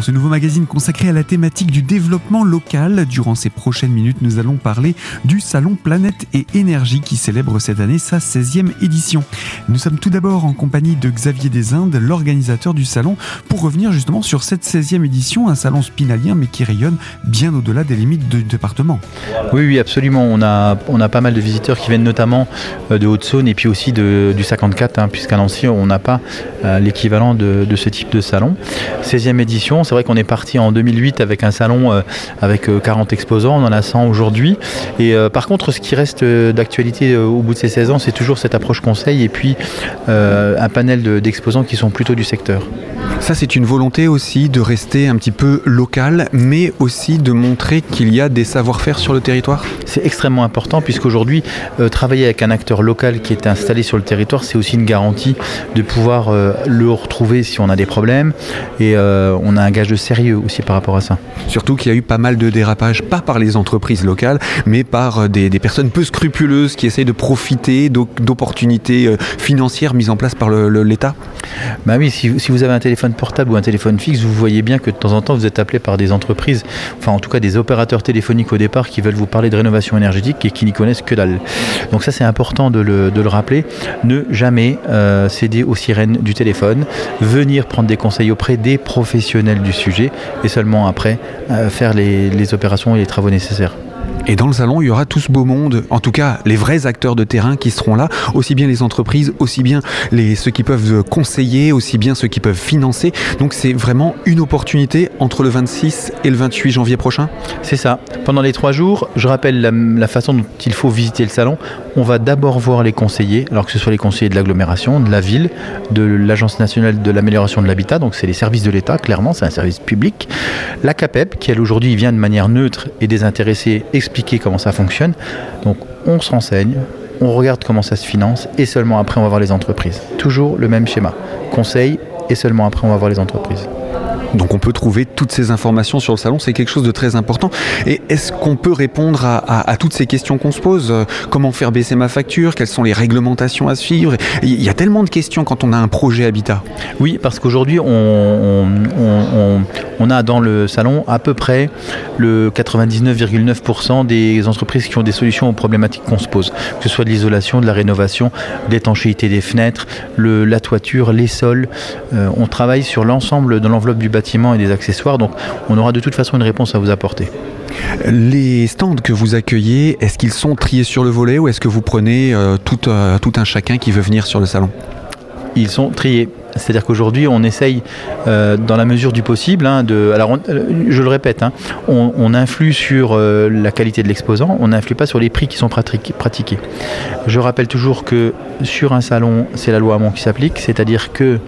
dans ce nouveau magazine consacré à la thématique du développement local. Durant ces prochaines minutes, nous allons parler du Salon Planète et Énergie qui célèbre cette année sa 16e édition. Nous sommes tout d'abord en compagnie de Xavier Desindes, l'organisateur du salon, pour revenir justement sur cette 16e édition, un salon spinalien mais qui rayonne bien au-delà des limites du département. Oui, oui, absolument. On a, on a pas mal de visiteurs qui viennent notamment euh, de Haute-Saône et puis aussi du 54, hein, puisqu'à Nancy, on n'a pas euh, l'équivalent de, de, ce type de salon. 16e édition, c'est vrai qu'on est parti en 2008 avec un salon euh, avec 40 exposants, on en a 100 aujourd'hui. Et par contre, ce qui reste d'actualité au bout de ces 16 ans, c'est toujours cette approche conseil et puis un panel d'exposants qui sont plutôt du secteur. Ça, c'est une volonté aussi de rester un petit peu local, mais aussi de montrer qu'il y a des savoir-faire sur le territoire? C'est extrêmement important, puisqu'aujourd'hui, euh, travailler avec un acteur local qui est installé sur le territoire, c'est aussi une garantie de pouvoir euh, le retrouver si on a des problèmes. Et euh, on a un gage de sérieux aussi par rapport à ça. Surtout qu'il y a eu pas mal de dérapages, pas par les entreprises locales, mais par des, personnes peu scrupuleuses qui essayent de profiter d'opportunités financières mises en place par l'État. Bah oui, si, si vous avez un téléphone portable ou un téléphone fixe, vous voyez bien que de temps en temps, vous êtes appelé par des entreprises, enfin en tout cas des opérateurs téléphoniques au départ qui veulent vous parler de rénovation énergétique et qui n'y connaissent que dalle. Donc ça, c'est important de le, rappeler. Ne jamais euh, céder aux sirènes du téléphone, venir prendre des conseils auprès des professionnels du sujet et seulement après euh, faire les opérations et les travaux nécessaires. Et dans le salon, il y aura tout ce beau monde, en tout cas les vrais acteurs de terrain qui seront là, aussi bien les entreprises, aussi bien ceux qui peuvent conseiller, aussi bien ceux qui peuvent financer. Donc c'est vraiment une opportunité entre le 26 et le 28 janvier prochain C'est ça. Pendant les trois jours, je rappelle la, façon dont il faut visiter le salon. On va d'abord voir les conseillers, alors que ce soit les conseillers de l'agglomération, de la ville, de l'Agence nationale de l'amélioration de l'habitat, donc c'est les services de l'État, clairement, c'est un service public. La CAPEP, qui elle aujourd'hui vient de manière neutre et désintéressée comment ça fonctionne. Donc on se renseigne, on regarde comment ça se finance et seulement après on va voir les entreprises. Toujours le même schéma. Conseil et seulement après on va voir les entreprises. Donc on peut trouver toutes ces informations sur le salon, c'est quelque chose de très important. Et est-ce qu'on peut répondre à, toutes ces questions qu'on se pose? Comment faire baisser ma facture? Quelles sont les réglementations à suivre? Il y a tellement de questions quand on a un projet habitat. Oui, parce qu'aujourd'hui, on, a dans le salon à peu près le 99,9% des entreprises qui ont des solutions aux problématiques qu'on se pose, que ce soit de l'isolation, de la rénovation, l'étanchéité des fenêtres, la toiture, les sols. Euh, on travaille sur l'ensemble de l'enveloppe du bâtiment et des accessoires. Donc on aura de toute façon une réponse à vous apporter. Les stands que vous accueillez, est-ce qu'ils sont triés sur le volet ou est-ce que vous prenez euh, tout, euh, tout un chacun qui veut venir sur le salon? Ils sont triés. C'est-à-dire qu'aujourd'hui, on essaye, euh, dans la mesure du possible, hein, de. Alors, je le répète, hein, on, influe sur la qualité de l'exposant, on n'influe pas sur les prix qui sont pratiqués. Je rappelle toujours que sur un salon, c'est la loi Hamon qui s'applique, c'est-à-dire que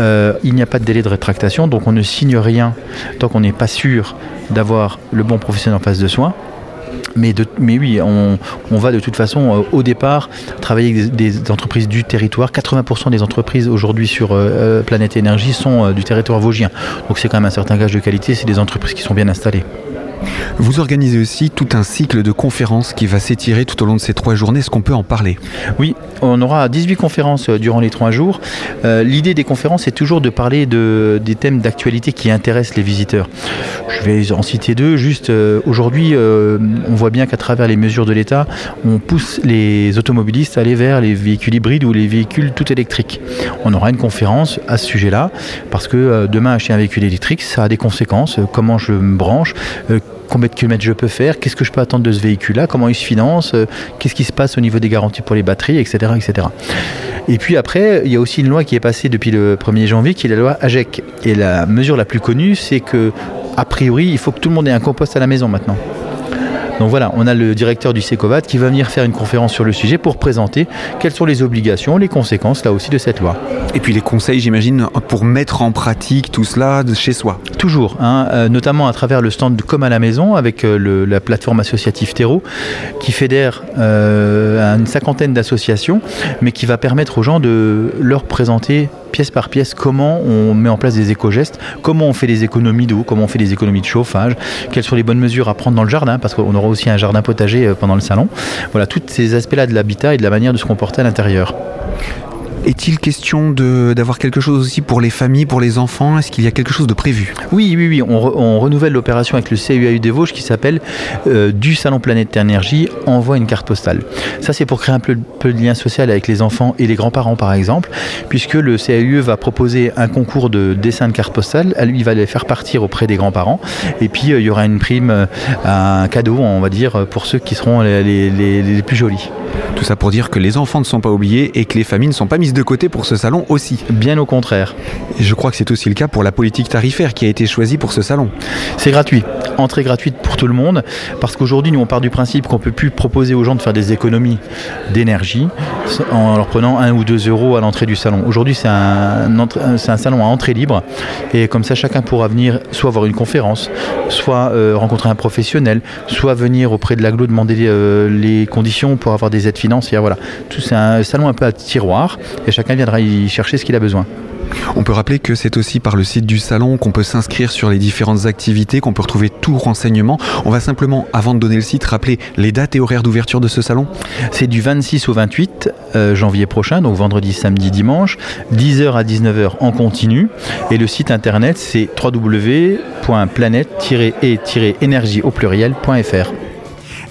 euh, il n'y a pas de délai de rétractation, donc on ne signe rien tant qu'on n'est pas sûr d'avoir le bon professionnel en face de soi. Mais, mais oui, on, va de toute façon euh, au départ travailler avec des, entreprises du territoire. 80% des entreprises aujourd'hui sur euh, Planète Énergie sont du territoire vosgien. Donc c'est quand même un certain gage de qualité, c'est des entreprises qui sont bien installées. Vous organisez aussi tout un cycle de conférences qui va s'étirer tout au long de ces trois journées. Est-ce qu'on peut en parler? Oui, on aura 18 conférences euh, durant les trois jours. Euh, l'idée des conférences est toujours de parler de, des thèmes d'actualité qui intéressent les visiteurs. Je vais en citer deux. Juste euh, aujourd'hui, on voit bien qu'à travers les mesures de l'État, on pousse les automobilistes à aller vers les véhicules hybrides ou les véhicules tout électriques. On aura une conférence à ce sujet-là parce que demain acheter un véhicule électrique, ça a des conséquences. Comment je me branche? Combien de kilomètres je peux faire, qu'est-ce que je peux attendre de ce véhicule-là, comment il se finance, euh, qu'est-ce qui se passe au niveau des garanties pour les batteries, etc., etc. Et puis après, il y a aussi une loi qui est passée depuis le 1er janvier, qui est la loi AGEC. Et la mesure la plus connue, c'est que, a priori, il faut que tout le monde ait un compost à la maison maintenant. Donc voilà, on a le directeur du SECOVAT qui va venir faire une conférence sur le sujet pour présenter quelles sont les obligations, les conséquences là aussi de cette loi. Et puis les conseils, j'imagine, pour mettre en pratique tout cela chez soi. Toujours, hein, euh, notamment à travers le stand Comme à la maison avec euh, la plateforme associative Terreau qui fédère euh, une cinquantaine d'associations, mais qui va permettre aux gens de leur présenter pièce par pièce comment on met en place des éco-gestes, comment on fait des économies d'eau, comment on fait des économies de chauffage, quelles sont les bonnes mesures à prendre dans le jardin, parce qu'on aura aussi un jardin potager euh, pendant le salon. Voilà, tous ces aspects-là de l'habitat et de la manière de se comporter à l'intérieur. Est-il question d'avoir quelque chose aussi pour les familles, pour les enfants? Est-ce qu'il y a quelque chose de prévu? Oui, oui, oui. On, renouvelle l'opération avec le CUAU des Vosges qui s'appelle euh, Du Salon Planète Énergie envoie une carte postale. Ça, c'est pour créer un peu, de lien social avec les enfants et les grands-parents, par exemple, puisque le CAUE va proposer un concours de dessin de carte postale. Il va les faire partir auprès des grands-parents. Et puis, euh, il y aura une prime, euh, un cadeau, on va dire, pour ceux qui seront les plus jolis. Tout ça pour dire que les enfants ne sont pas oubliés et que les familles ne sont pas mises de côté pour ce salon aussi. Bien au contraire. Et je crois que c'est aussi le cas pour la politique tarifaire qui a été choisie pour ce salon. C'est gratuit, entrée gratuite pour tout le monde, parce qu'aujourd'hui nous on part du principe qu'on ne peut plus proposer aux gens de faire des économies d'énergie en leur prenant un ou deux euros à l'entrée du salon. Aujourd'hui c'est un, un, salon à entrée libre et comme ça chacun pourra venir soit voir une conférence, soit euh, rencontrer un professionnel, soit venir auprès de l'aglo demander euh, les conditions pour avoir des aides financières. Voilà, tout c'est un salon un peu à tiroir et chacun viendra y chercher ce qu'il a besoin. On peut rappeler que c'est aussi par le site du salon qu'on peut s'inscrire sur les différentes activités, qu'on peut retrouver tout renseignement. On va simplement, avant de donner le site, rappeler les dates et horaires d'ouverture de ce salon. C'est du 26 au 28 euh, janvier prochain, donc vendredi, samedi, dimanche, 10h à 19h en continu. Et le site internet, c'est www.planète-et-énergie au pluriel.fr.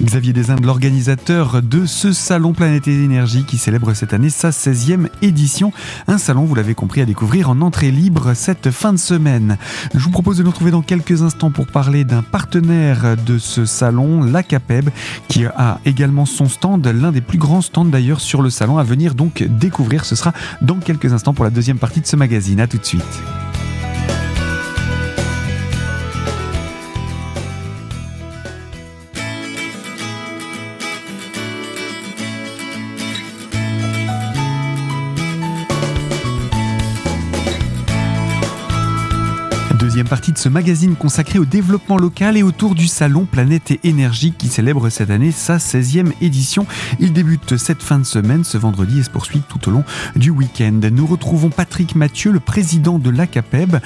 Xavier Desindes, l'organisateur de ce salon Planète et Énergie qui célèbre cette année sa 16e édition. Un salon, vous l'avez compris, à découvrir en entrée libre cette fin de semaine. Je vous propose de nous retrouver dans quelques instants pour parler d'un partenaire de ce salon, la CAPEB, qui a également son stand, l'un des plus grands stands d'ailleurs sur le salon à venir donc découvrir. Ce sera dans quelques instants pour la deuxième partie de ce magazine. A tout de suite. Partie de ce magazine consacré au développement local et autour du salon Planète et Énergie qui célèbre cette année sa 16e édition. Il débute cette fin de semaine, ce vendredi, et se poursuit tout au long du week-end. Nous retrouvons Patrick Mathieu, le président de l'ACAPEB,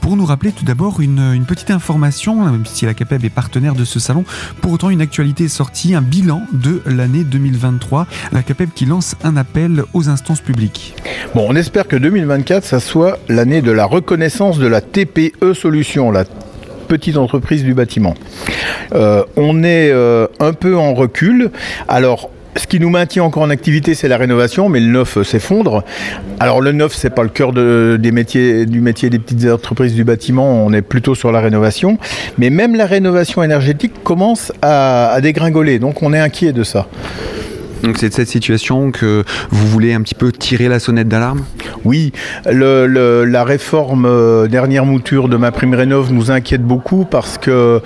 pour nous rappeler tout d'abord une, petite information, même si l'ACAPEB est partenaire de ce salon. Pour autant, une actualité est sortie, un bilan de l'année 2023. L'ACAPEB qui lance un appel aux instances publiques. Bon, on espère que 2024, ça soit l'année de la reconnaissance de la TPE La petite entreprise du bâtiment. Euh, on est euh, un peu en recul. Alors, ce qui nous maintient encore en activité, c'est la rénovation, mais le neuf s'effondre. Alors le neuf, c'est pas le cœur des métiers, du métier des petites entreprises du bâtiment. On est plutôt sur la rénovation, mais même la rénovation énergétique commence à dégringoler. Donc on est inquiet de ça. Donc c'est de cette situation que vous voulez un petit peu tirer la sonnette d'alarme? Oui, la réforme euh, dernière mouture de ma prime rénov nous inquiète beaucoup parce que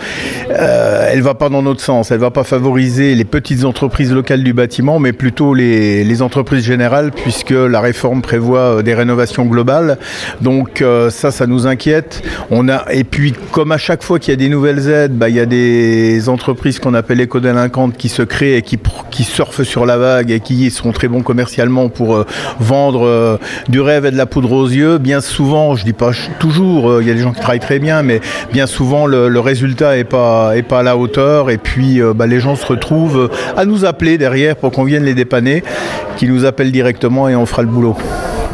euh, elle va pas dans notre sens. Elle va pas favoriser les petites entreprises locales du bâtiment, mais plutôt les, entreprises générales, puisque la réforme prévoit euh, des rénovations globales. Donc euh, ça, ça nous inquiète. Et puis comme à chaque fois qu'il y a des nouvelles aides, bah, il y a des entreprises qu'on appelle éco-délinquantes qui se créent et qui, qui surfent sur la vague et qui sont très bons commercialement pour euh, vendre euh, du rêve et de la poudre aux yeux. Bien souvent, je dis pas toujours, euh, il y a des gens qui travaillent très bien, mais bien souvent le, résultat est pas est pas à la hauteur et puis bah, les gens se retrouvent à nous appeler derrière pour qu'on vienne les dépanner, qui nous appellent directement et on fera le boulot.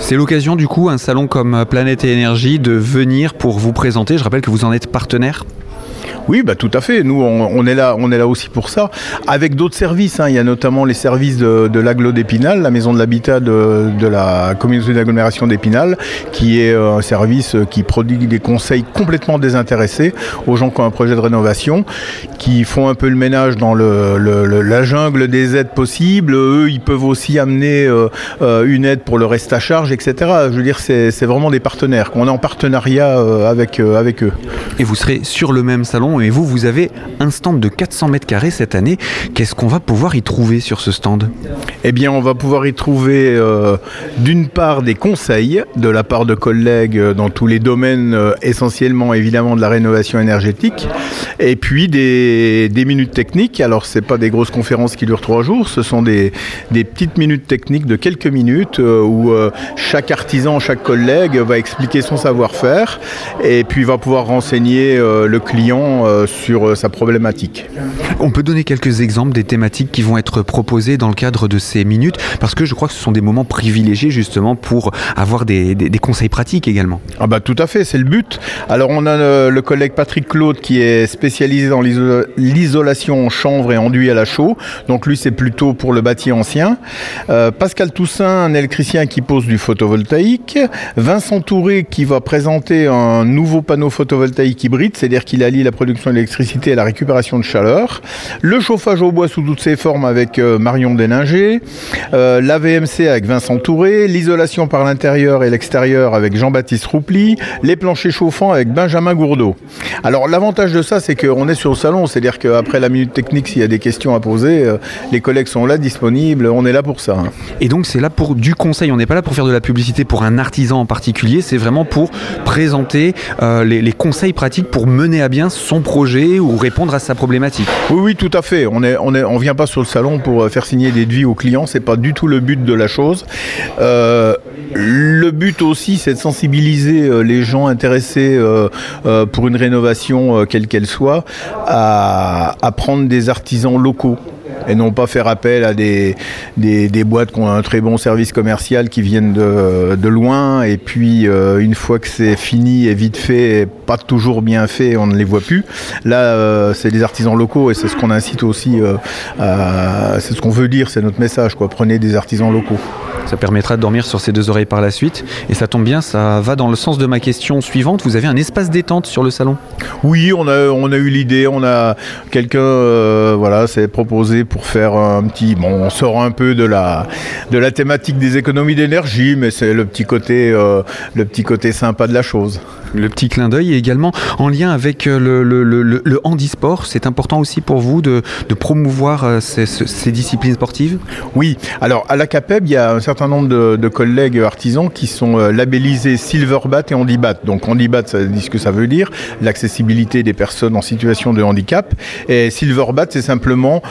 C'est l'occasion du coup, un salon comme Planète et Énergie, de venir pour vous présenter. Je rappelle que vous en êtes partenaire. Oui, bah, tout à fait. Nous, on, est là, on est là aussi pour ça. Avec d'autres services, hein. il y a notamment les services de, de l'aglo d'Épinal, la maison de l'habitat de, la communauté d'agglomération d'Épinal, qui est euh, un service qui produit des conseils complètement désintéressés aux gens qui ont un projet de rénovation, qui font un peu le ménage dans la jungle des aides possibles. Eux, ils peuvent aussi amener euh, euh, une aide pour le reste à charge, etc. Je veux dire, c'est vraiment des partenaires, qu'on est en partenariat avec, avec eux. Et vous serez sur le même salon et vous, vous avez un stand de 400 mètres carrés cette année. Qu'est-ce qu'on va pouvoir y trouver sur ce stand? Eh bien, on va pouvoir y trouver euh, d'une part des conseils de la part de collègues euh, dans tous les domaines, euh, essentiellement évidemment de la rénovation énergétique, et puis des, minutes techniques. Alors, ce pas des grosses conférences qui durent trois jours, ce sont des, des petites minutes techniques de quelques minutes où chaque artisan, chaque collègue va expliquer son savoir-faire et puis va pouvoir renseigner le client client sur sa problématique. On peut donner quelques exemples des thématiques qui vont être proposées dans le cadre de ces minutes, parce que je crois que ce sont des moments privilégiés justement pour avoir des, conseils pratiques également. Ah bah tout à fait, c'est le but. Alors on a le, collègue Patrick Claude qui est spécialisé dans l'isolation en chanvre et enduit à la chaux. Donc lui c'est plutôt pour le bâti ancien. Euh, Pascal Toussaint, un électricien qui pose du photovoltaïque. Vincent Touré qui va présenter un nouveau panneau photovoltaïque hybride, c'est-à-dire qu'il allie la production d'électricité à la récupération de chaleur. Le chauffage au bois sous toutes ses formes avec euh, Marion Déninger. Euh, la VMC avec Vincent Touré. L'isolation par l'intérieur et l'extérieur avec Jean-Baptiste Roupli. Les planchers chauffants avec Benjamin Gourdeau. Alors l'avantage de ça, c'est qu'on est sur le salon, c'est-à-dire qu'après la minute technique, s'il y a des questions à poser, euh, les collègues sont là, disponibles, on est là pour ça. Hein. Et donc c'est là pour du conseil, on n'est pas là pour faire de la publicité pour un artisan en particulier, c'est vraiment pour présenter les, conseils pratiques pour mener à bien son projet ou répondre à sa problématique. Oui, oui, tout à fait. On ne on on vient pas sur le salon pour euh, faire signer des devis aux clients, c'est pas du tout le but de la chose. Euh, le but aussi, c'est de sensibiliser euh, les gens intéressés pour une rénovation, quelle qu'elle soit, à prendre des artisans locaux et non pas faire appel à des, des, boîtes qui ont un très bon service commercial qui viennent de, de loin et puis euh, une fois que c'est fini et vite fait, pas toujours bien fait, on ne les voit plus. Là, euh, c'est des artisans locaux et c'est ce qu'on incite aussi, euh, c'est ce qu'on veut dire, c'est notre message, quoi. prenez des artisans locaux. Ça permettra de dormir sur ses deux oreilles par la suite. Et ça tombe bien, ça va dans le sens de ma question suivante. Vous avez un espace détente sur le salon? Oui, on a, on a eu l'idée. On a quelqu'un, euh, voilà, s'est proposé pour faire un petit. Bon, on sort un peu de la, de la thématique des économies d'énergie, mais c'est le petit côté, euh, le petit côté sympa de la chose. Le petit clin d'œil est également en lien avec euh, le, le, le, handisport. C'est important aussi pour vous de, promouvoir euh, ces, disciplines sportives? Oui, alors à la CAPEB, il y a un certain nombre de, collègues artisans qui sont labellisés Silverbat et Handibat. Donc Handibat, ça dit ce que ça veut dire, l'accessibilité des personnes en situation de handicap. Et Silverbat, c'est simplement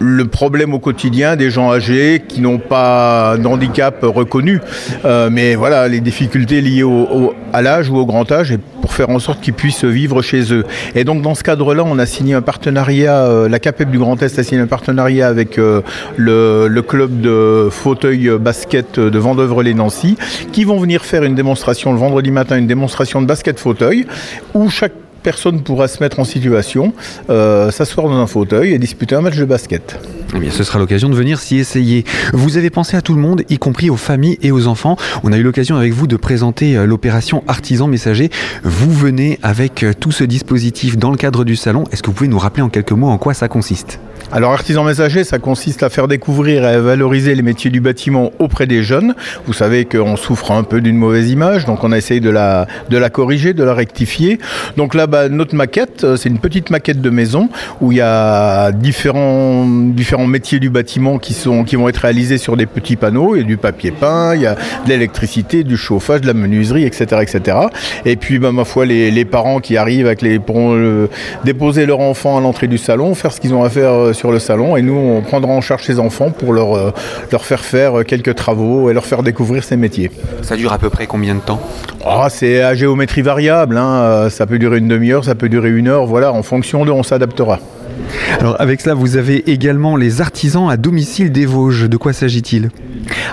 le problème au quotidien des gens âgés qui n'ont pas d'handicap reconnu, euh, mais voilà les difficultés liées au, à l'âge ou au grand âge et pour faire en sorte qu'ils puissent vivre chez eux. Et donc dans ce cadre-là, on a signé un partenariat, euh, la CAPEP du Grand Est a signé un partenariat avec euh, le, le, club de fauteuil basket de Vendœuvre-les-Nancy, qui vont venir faire une démonstration le vendredi matin, une démonstration de basket fauteuil, où chaque personne pourra se mettre en situation, euh, s'asseoir dans un fauteuil et disputer un match de basket. Eh bien, ce sera l'occasion de venir s'y essayer. Vous avez pensé à tout le monde, y compris aux familles et aux enfants. On a eu l'occasion avec vous de présenter euh, l'opération Artisan Messager. Vous venez avec euh, tout ce dispositif dans le cadre du salon. Est-ce que vous pouvez nous rappeler en quelques mots en quoi ça consiste? Alors artisan messager, ça consiste à faire découvrir et à valoriser les métiers du bâtiment auprès des jeunes. Vous savez qu'on souffre un peu d'une mauvaise image, donc on a essayé de la, de la corriger, de la rectifier. Donc là, bas notre maquette, euh, c'est une petite maquette de maison où il y a différents, différents métiers du bâtiment qui, sont, qui vont être réalisés sur des petits panneaux. Il y a du papier peint, il y a de l'électricité, du chauffage, de la menuiserie, etc. etc. Et puis, bah, ma foi, les, les parents qui arrivent avec les, pourront euh, déposer leur enfant à l'entrée du salon, faire ce qu'ils ont à faire euh, sur le salon et nous on prendra en charge ces enfants pour leur, euh, leur faire faire quelques travaux et leur faire découvrir ces métiers. Ça dure à peu près combien de temps? Ah, C'est à géométrie variable, hein. euh, ça peut durer une demi-heure, ça peut durer une heure, voilà, en fonction de on s'adaptera. Alors avec cela, vous avez également les artisans à domicile des Vosges. De quoi s'agit-il?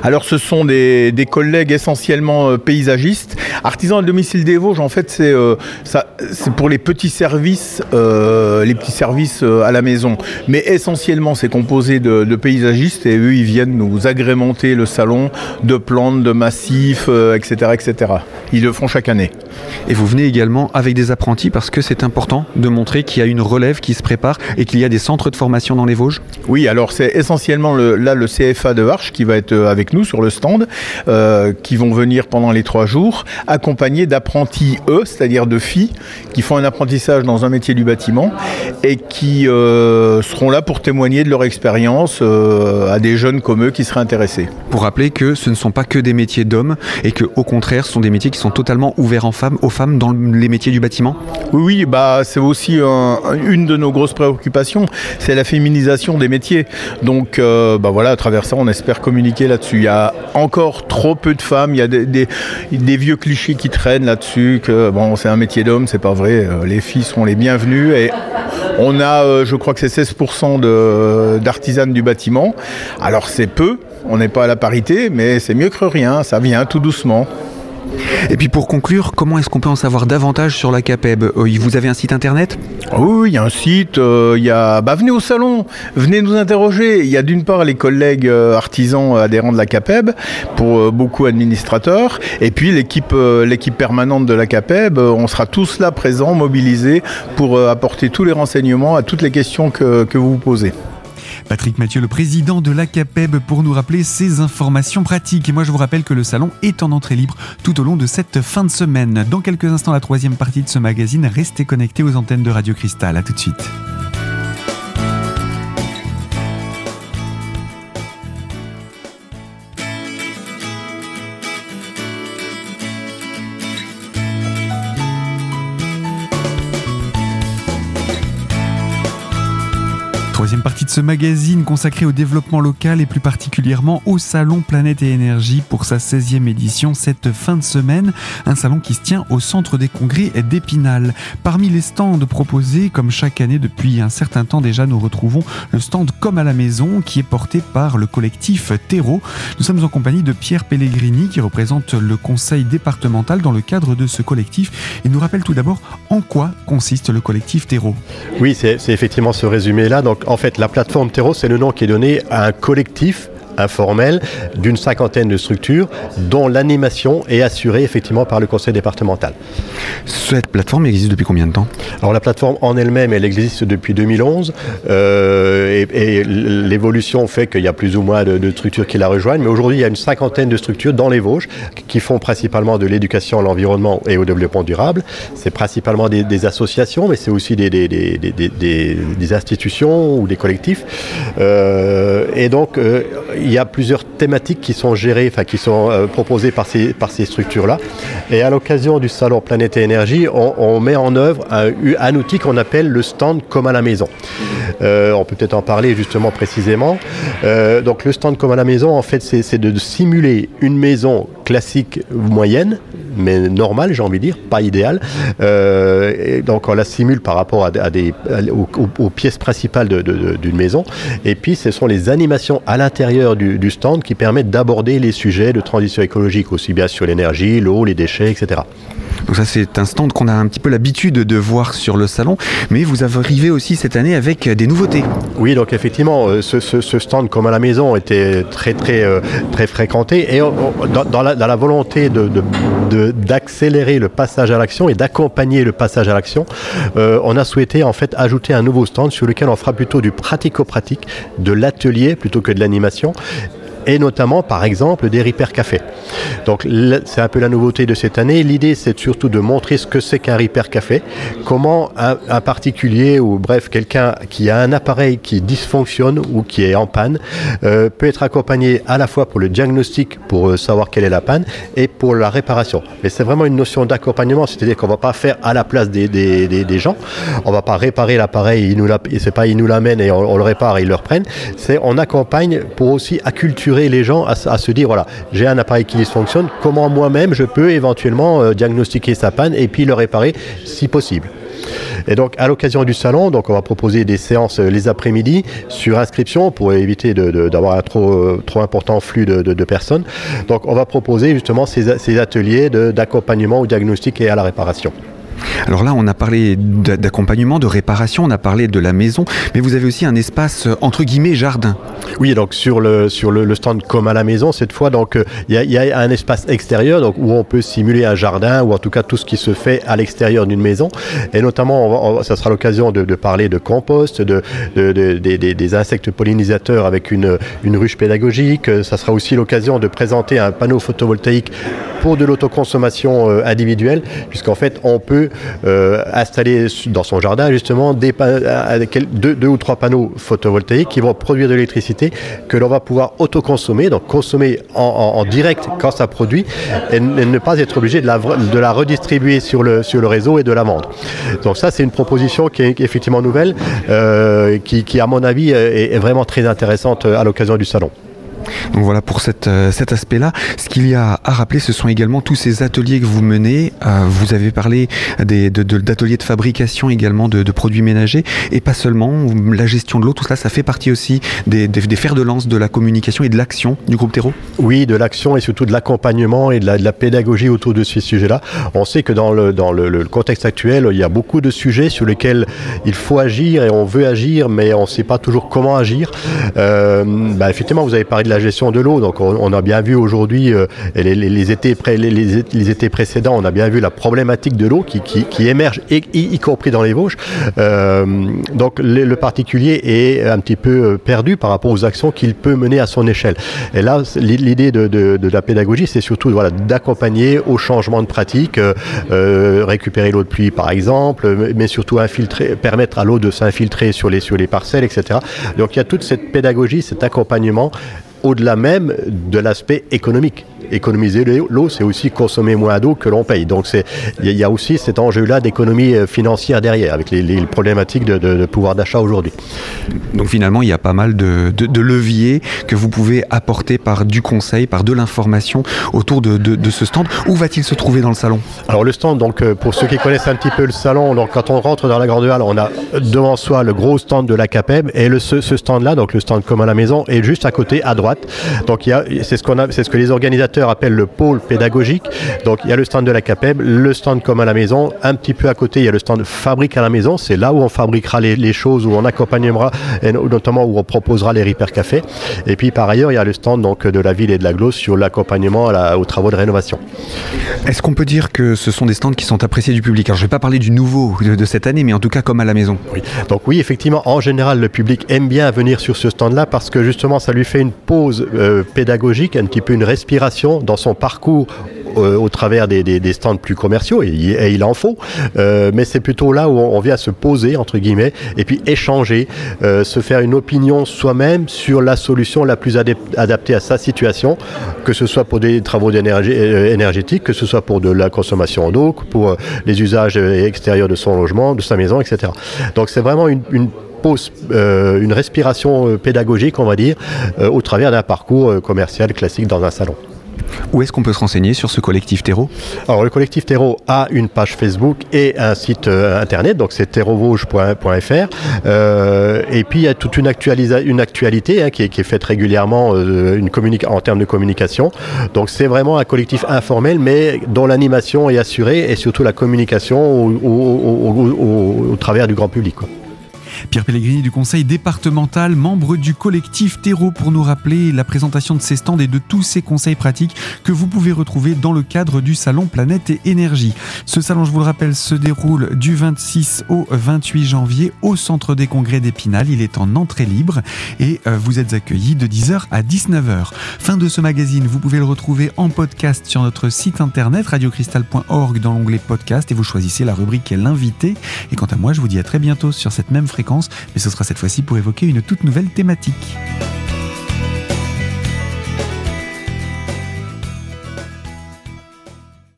Alors ce sont des, collègues essentiellement euh, paysagistes. Artisans à domicile des Vosges, en fait, c'est euh, pour les petits services, euh, les petits services à la maison. Mais essentiellement, c'est composé de, paysagistes et eux, ils viennent nous agrémenter le salon de plantes, de massifs, etc., etc. Ils le font chaque année. Et vous venez également avec des apprentis parce que c'est important de montrer qu'il y a une relève qui se prépare et qu'il y a des centres de formation dans les Vosges Oui, alors c'est essentiellement le, là le CFA de Arche qui va être euh, avec nous sur le stand, euh, qui vont venir pendant les trois jours, accompagnés d'apprentis eux, c'est-à-dire de filles qui font un apprentissage dans un métier du bâtiment et qui euh, seront là pour témoigner de leur expérience à des jeunes comme eux qui seraient intéressés. Pour rappeler que ce ne sont pas que des métiers d'hommes et que au contraire ce sont des métiers qui sont totalement ouverts en femmes, aux femmes dans les métiers du bâtiment? Oui, oui bah, c'est aussi une de nos grosses préoccupations c'est la féminisation des métiers. Donc euh, bah voilà, à travers ça, on espère communiquer là-dessus. Il y a encore trop peu de femmes, il y a des, des, vieux clichés qui traînent là-dessus, que bon, c'est un métier d'homme, c'est pas vrai, euh, les filles sont les bienvenues et on a, euh, je crois que c'est 16% d'artisanes du bâtiment. Alors c'est peu, on n'est pas à la parité, mais c'est mieux que rien, ça vient tout doucement. Et puis pour conclure, comment est-ce qu'on peut en savoir davantage sur la CAPEB? Euh, Vous avez un site internet? Oui, il y a un site, euh, il y a... Bah, venez au salon, venez nous interroger. Il y a d'une part les collègues euh, artisans adhérents de la CAPEB, pour beaucoup administrateurs, et puis l'équipe l'équipe permanente de la CAPEB, on sera tous là présents, mobilisés, pour apporter tous les renseignements à toutes les questions que, que vous vous posez. Patrick Mathieu, le président de l'ACAPEB, pour nous rappeler ces informations pratiques. Et moi, je vous rappelle que le salon est en entrée libre tout au long de cette fin de semaine. Dans quelques instants, la troisième partie de ce magazine. Restez connectés aux antennes de Radio Cristal. À tout de suite. Troisième partie de ce magazine consacré au développement local et plus particulièrement au Salon Planète et Énergie pour sa 16e édition cette fin de semaine. Un salon qui se tient au centre des congrès d'Épinal. Parmi les stands proposés, comme chaque année depuis un certain temps déjà, nous retrouvons le stand Comme à la maison qui est porté par le collectif Terreau. Nous sommes en compagnie de Pierre Pellegrini qui représente le conseil départemental dans le cadre de ce collectif et nous rappelle tout d'abord en quoi consiste le collectif Terreau. Oui, c'est effectivement ce résumé-là. Donc en fait, la plateforme Terreau, c'est le nom qui est donné à un collectif informel d'une cinquantaine de structures dont l'animation est assurée effectivement par le conseil départemental. Cette plateforme existe depuis combien de temps? Alors la plateforme en elle-même, elle existe depuis 2011 euh, et, l'évolution fait qu'il y a plus ou moins de, structures qui la rejoignent, mais aujourd'hui il y a une cinquantaine de structures dans les Vosges qui font principalement de l'éducation à l'environnement et au développement durable. C'est principalement des, associations, mais c'est aussi des, des, institutions ou des collectifs. Euh, et donc euh, il y a plusieurs thématiques qui sont gérées, enfin qui sont euh, proposées par ces, par ces structures-là. Et à l'occasion du salon Planète et Énergie, on, met en œuvre un, outil qu'on appelle le stand comme à la maison. Euh, on peut peut-être en parler justement précisément. Euh, donc le stand comme à la maison, en fait, c'est de simuler une maison classique moyenne, mais normale, j'ai envie de dire, pas idéale. donc on la simule par rapport à, des, aux, pièces principales d'une maison. Et puis ce sont les animations à l'intérieur du, stand qui permettent d'aborder les sujets de transition écologique, aussi bien sur l'énergie, l'eau, les déchets, etc. Donc ça c'est un stand qu'on a un petit peu l'habitude de voir sur le salon, mais vous arrivez aussi cette année avec des nouveautés. Oui, donc effectivement, euh, ce, stand comme à la maison était très très euh, fréquenté. Et dans, la, volonté d'accélérer le passage à l'action et d'accompagner le passage à l'action, euh, on a souhaité en fait ajouter un nouveau stand sur lequel on fera plutôt du pratico-pratique, de l'atelier plutôt que de l'animation et notamment par exemple des Repair Café. Donc c'est un peu la nouveauté de cette année. L'idée c'est surtout de montrer ce que c'est qu'un Repair Café, comment un, particulier ou bref quelqu'un qui a un appareil qui dysfonctionne ou qui est en panne euh, peut être accompagné à la fois pour le diagnostic pour euh, savoir quelle est la panne et pour la réparation. Mais c'est vraiment une notion d'accompagnement, c'est-à-dire qu'on va pas faire à la place des, des, gens, on va pas réparer l'appareil, ils nous c'est pas ils nous l'amènent et on, on, le répare et ils le reprennent, c'est on accompagne pour aussi acculturer les gens à, se dire voilà, j'ai un appareil qui dysfonctionne, comment moi-même je peux éventuellement euh, diagnostiquer sa panne et puis le réparer si possible. Et donc, à l'occasion du salon, donc on va proposer des séances euh, les après-midi sur inscription pour éviter d'avoir un trop, euh, trop important flux de, personnes. Donc, on va proposer justement ces, ces ateliers d'accompagnement au diagnostic et à la réparation. Alors là, on a parlé d'accompagnement, de réparation, on a parlé de la maison, mais vous avez aussi un espace entre guillemets jardin. Oui, donc sur le sur le, stand comme à la maison cette fois, donc euh, il y, a un espace extérieur donc où on peut simuler un jardin ou en tout cas tout ce qui se fait à l'extérieur d'une maison, et notamment ça sera l'occasion de, parler de compost, de, des insectes pollinisateurs avec une une ruche pédagogique. Ça sera aussi l'occasion de présenter un panneau photovoltaïque pour de l'autoconsommation euh, individuelle, puisqu'en fait, on peut euh, installer dans son jardin justement des deux, deux, ou trois panneaux photovoltaïques qui vont produire de l'électricité que l'on va pouvoir autoconsommer, donc consommer en, direct quand ça produit, et, ne pas être obligé de la, redistribuer sur le, réseau et de la vendre. Donc ça, c'est une proposition qui est effectivement nouvelle, euh, qui, qui, à mon avis, est vraiment très intéressante à l'occasion du salon. Donc voilà pour euh, cet aspect-là. Ce qu'il y a à rappeler, ce sont également tous ces ateliers que vous menez. Euh, vous avez parlé d'ateliers de, fabrication également de, produits ménagers et pas seulement la gestion de l'eau. Tout cela, ça fait partie aussi des, fers de lance de la communication et de l'action du groupe Terreau. Oui, de l'action et surtout de l'accompagnement et de la, pédagogie autour de ces sujets-là. On sait que dans, le, dans le, contexte actuel, il y a beaucoup de sujets sur lesquels il faut agir et on veut agir, mais on ne sait pas toujours comment agir. Euh, bah, effectivement, vous avez parlé de la gestion de l'eau. Donc on, a bien vu aujourd'hui, euh, les, étés les, étés précédents, on a bien vu la problématique de l'eau qui, qui, émerge, y, compris dans les Vosges. Euh, donc le, particulier est un petit peu euh, perdu par rapport aux actions qu'il peut mener à son échelle. Et là, l'idée de, la pédagogie, c'est surtout voilà, d'accompagner au changement de pratique, récupérer l'eau de pluie par exemple, mais surtout infiltrer, permettre à l'eau de s'infiltrer sur les, sur les parcelles, etc. Donc il y a toute cette pédagogie, cet accompagnement au-delà même de l'aspect économique économiser l'eau, c'est aussi consommer moins d'eau que l'on paye. Donc il y, a aussi cet enjeu-là d'économie euh, financière derrière, avec les, problématiques de, pouvoir d'achat aujourd'hui. Donc finalement, il y a pas mal de, leviers que vous pouvez apporter par du conseil, par de l'information autour de, ce stand. Où va-t-il se trouver dans le salon? Alors le stand, donc euh, pour ceux qui connaissent un petit peu le salon, donc quand on rentre dans la grande halle, on a devant soi le gros stand de la CAPEB et le, ce, stand-là, donc le stand comme à la maison, est juste à côté, à droite. Donc c'est ce qu'on a, c'est ce que les organisateurs appelle le pôle pédagogique. Donc il y a le stand de la CAPEB, le stand comme à la maison. Un petit peu à côté, il y a le stand fabrique à la maison. C'est là où on fabriquera les, choses, où on accompagnera, et notamment où on proposera les Repair Café. Et puis par ailleurs, il y a le stand donc, de la ville et de la Glosse sur l'accompagnement aux travaux de rénovation. Est-ce qu'on peut dire que ce sont des stands qui sont appréciés du public? Alors je ne vais pas parler du nouveau de, cette année, mais en tout cas comme à la maison. Oui. Donc oui, effectivement, en général, le public aime bien venir sur ce stand-là parce que justement, ça lui fait une pause euh, pédagogique, un petit peu une respiration dans son parcours euh, au travers des, stands plus commerciaux, et, il en faut, euh, mais c'est plutôt là où on, vient se poser, entre guillemets, et puis échanger, euh, se faire une opinion soi-même sur la solution la plus adaptée à sa situation, que ce soit pour des travaux énergétiques, que ce soit pour de la consommation d'eau, pour les usages extérieurs de son logement, de sa maison, etc. Donc c'est vraiment une, une une respiration pédagogique, on va dire, au travers d'un parcours commercial classique dans un salon. Où est-ce qu'on peut se renseigner sur ce collectif Terreau Alors le collectif Terreau a une page Facebook et un site euh, internet, donc c'est terreauvauge.fr. Euh, et puis il y a toute une, actualité hein, qui, est, faite régulièrement euh, en termes de communication. Donc c'est vraiment un collectif informel, mais dont l'animation est assurée et surtout la communication au, travers du grand public. Pierre Pellegrini du conseil départemental, membre du collectif Terreau pour nous rappeler la présentation de ces stands et de tous ces conseils pratiques que vous pouvez retrouver dans le cadre du salon Planète et Énergie. Ce salon, je vous le rappelle, se déroule du 26 au 28 janvier au centre des congrès d'Épinal. Il est en entrée libre et euh, vous êtes accueillis de 10h à 19h. Fin de ce magazine, vous pouvez le retrouver en podcast sur notre site internet radiocristal.org dans l'onglet podcast et vous choisissez la rubrique l'invité. Et quant à moi, je vous dis à très bientôt sur cette même fréquence mais ce sera cette fois-ci pour évoquer une toute nouvelle thématique.